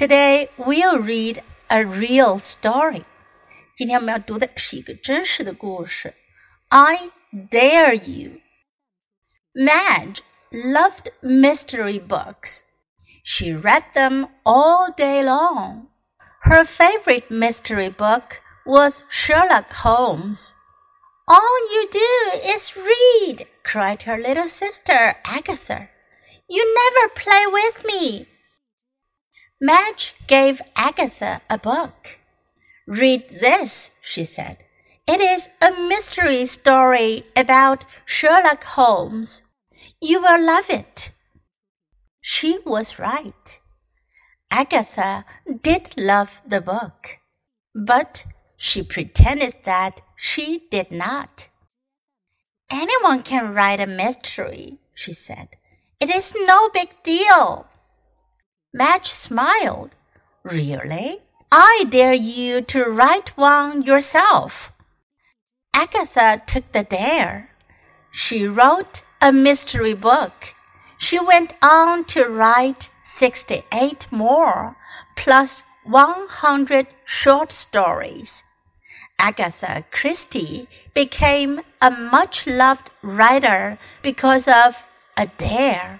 Today we'll read a real story. 今天我们要读的是一个真实的故事。I dare you. Madge loved mystery books. She read them all day long. Her favorite mystery book was Sherlock Holmes. All you do is read, cried her little sister Agatha. You never play with me. Madge gave Agatha a book. Read this, she said. It is a mystery story about Sherlock Holmes. You will love it. She was right. Agatha did love the book, but she pretended that she did not. Anyone can write a mystery, she said. It is no big deal. Madge smiled. Really? I dare you to write one yourself. Agatha took the dare. She wrote a mystery book. She went on to write 68 more, plus 100 short stories. Agatha Christie became a much loved writer because of a dare.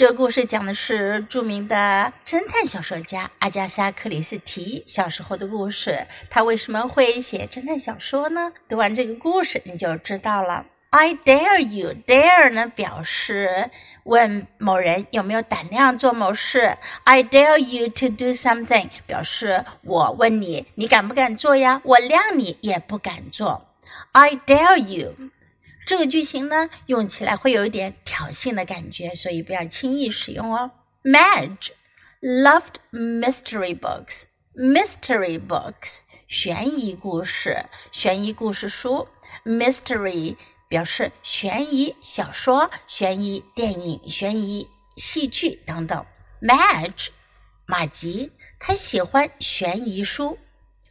这个故事讲的是著名的侦探小说家阿加莎·克里斯蒂小时候的故事。他为什么会写侦探小说呢？读完这个故事你就知道了。I dare you. Dare 呢表示问某人有没有胆量做某事。I dare you to do something 表示我问你，你敢不敢做呀？我谅你也不敢做。I dare you. 这个句型呢，用起来会有一点挑衅的感觉，所以不要轻易使用哦。Madge loved mystery books. Mystery books，悬疑故事，悬疑故事书。Mystery 表示悬疑小说、悬疑电影、悬疑戏剧等等。Madge，马吉，她喜欢悬疑书。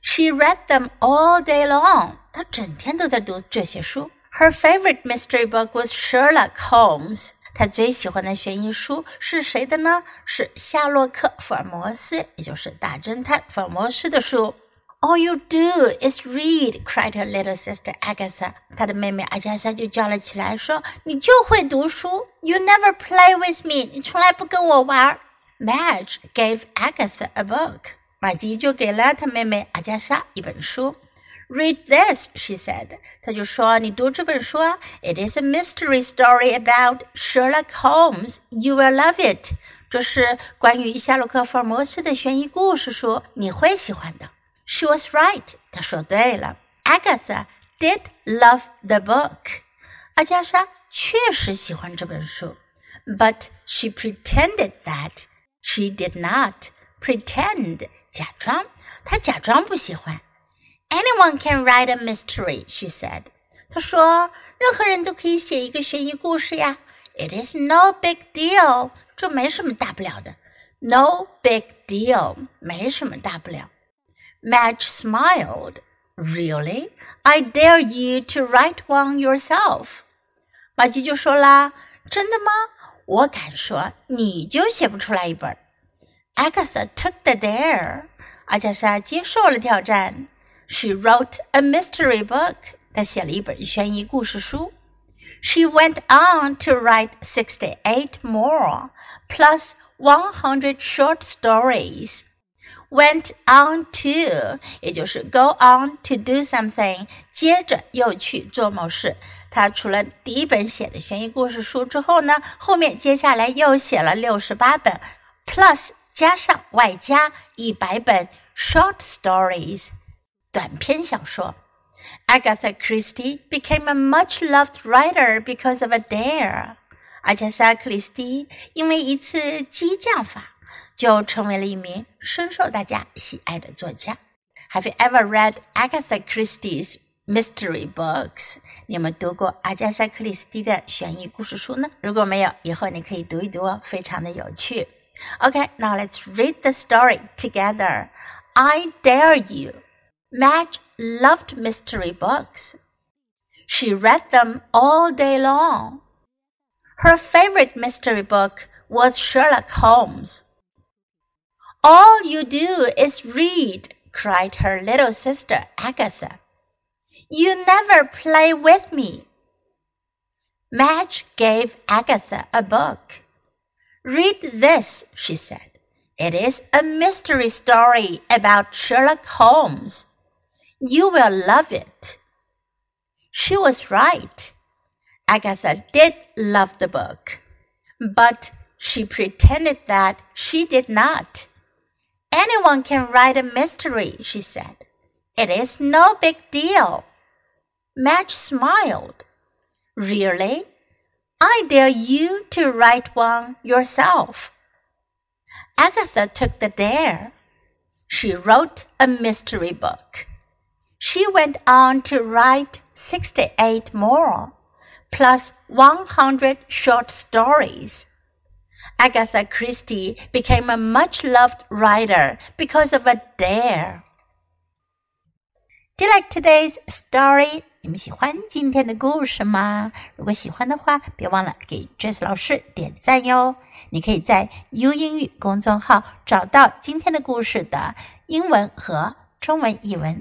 She read them all day long. 她整天都在读这些书。her favorite mystery book was Sherlock Holmes. 她最喜欢的悬疑书是谁的呢？是夏洛克·福尔摩斯，也就是大侦探福尔摩斯的书。All you do is read, cried her little sister Agatha. 她的妹妹阿加莎就叫了起来，说：“你就会读书。You never play with me. 你从来不跟我玩。” Madge gave Agatha a book. 玛吉就给了她妹妹阿加莎一本书。 Read this, she said. 她就说：“你读这本书啊，It is a mystery story about Sherlock Holmes. You will love it. 这是关于夏洛克·福尔摩斯的悬疑故事书，你会喜欢的。” She was right. 她说对了。Agatha did love the book. 阿加莎确实喜欢这本书，but she pretended that she did not. Pretend 假装，她假装不喜欢。 Anyone can write a mystery, she said. 她说，任何人都可以写一个悬疑故事呀。It is no big deal. 这没什么大不了的。No big deal. 没什么大不了。Madge smiled. Really? I dare you to write one yourself. 马吉就说啦：“真的吗？我敢说，你就写不出来一本。” Agatha took the dare. 阿加莎接受了挑战。 she wrote a mystery book. 她写了一本悬疑故事书。She went on to write sixty-eight more, plus one hundred short stories. Went on to，也就是 go on to do something，接着又去做某事。他除了第一本写的悬疑故事书之后呢，后面接下来又写了六十八本，plus 加上外加一百本 short stories。 短篇小说。Agatha Christie became a much-loved writer because of a dare。阿加莎·克里斯蒂因为一次激将法，就成为了一名深受大家喜爱的作家。Have you ever read Agatha Christie's mystery books？你有没有读过阿加莎·克里斯蒂的悬疑故事书呢？如果没有，以后你可以读一读哦，非常的有趣。Okay, now let's read the story together. I dare you. Madge loved mystery books. She read them all day long. Her favorite mystery book was Sherlock Holmes. All you do is read, cried her little sister Agatha. You never play with me. Madge gave Agatha a book. Read this, she said. It is a mystery story about Sherlock Holmes. You will love it. She was right. Agatha did love the book, but she pretended that she did not. Anyone can write a mystery, she said. It is no big deal. Madge smiled. Really? I dare you to write one yourself. Agatha took the dare. She wrote a mystery book She went on to write 68 more, plus 100 short stories. Agatha Christie became a much loved writer because of a dare. Do you like today's story? 你们喜欢今天的故事吗？如果喜欢的话，别忘了给 Jess 老师点赞哟。你可以在 U 英语公众号找到今天的故事的英文和中文译文。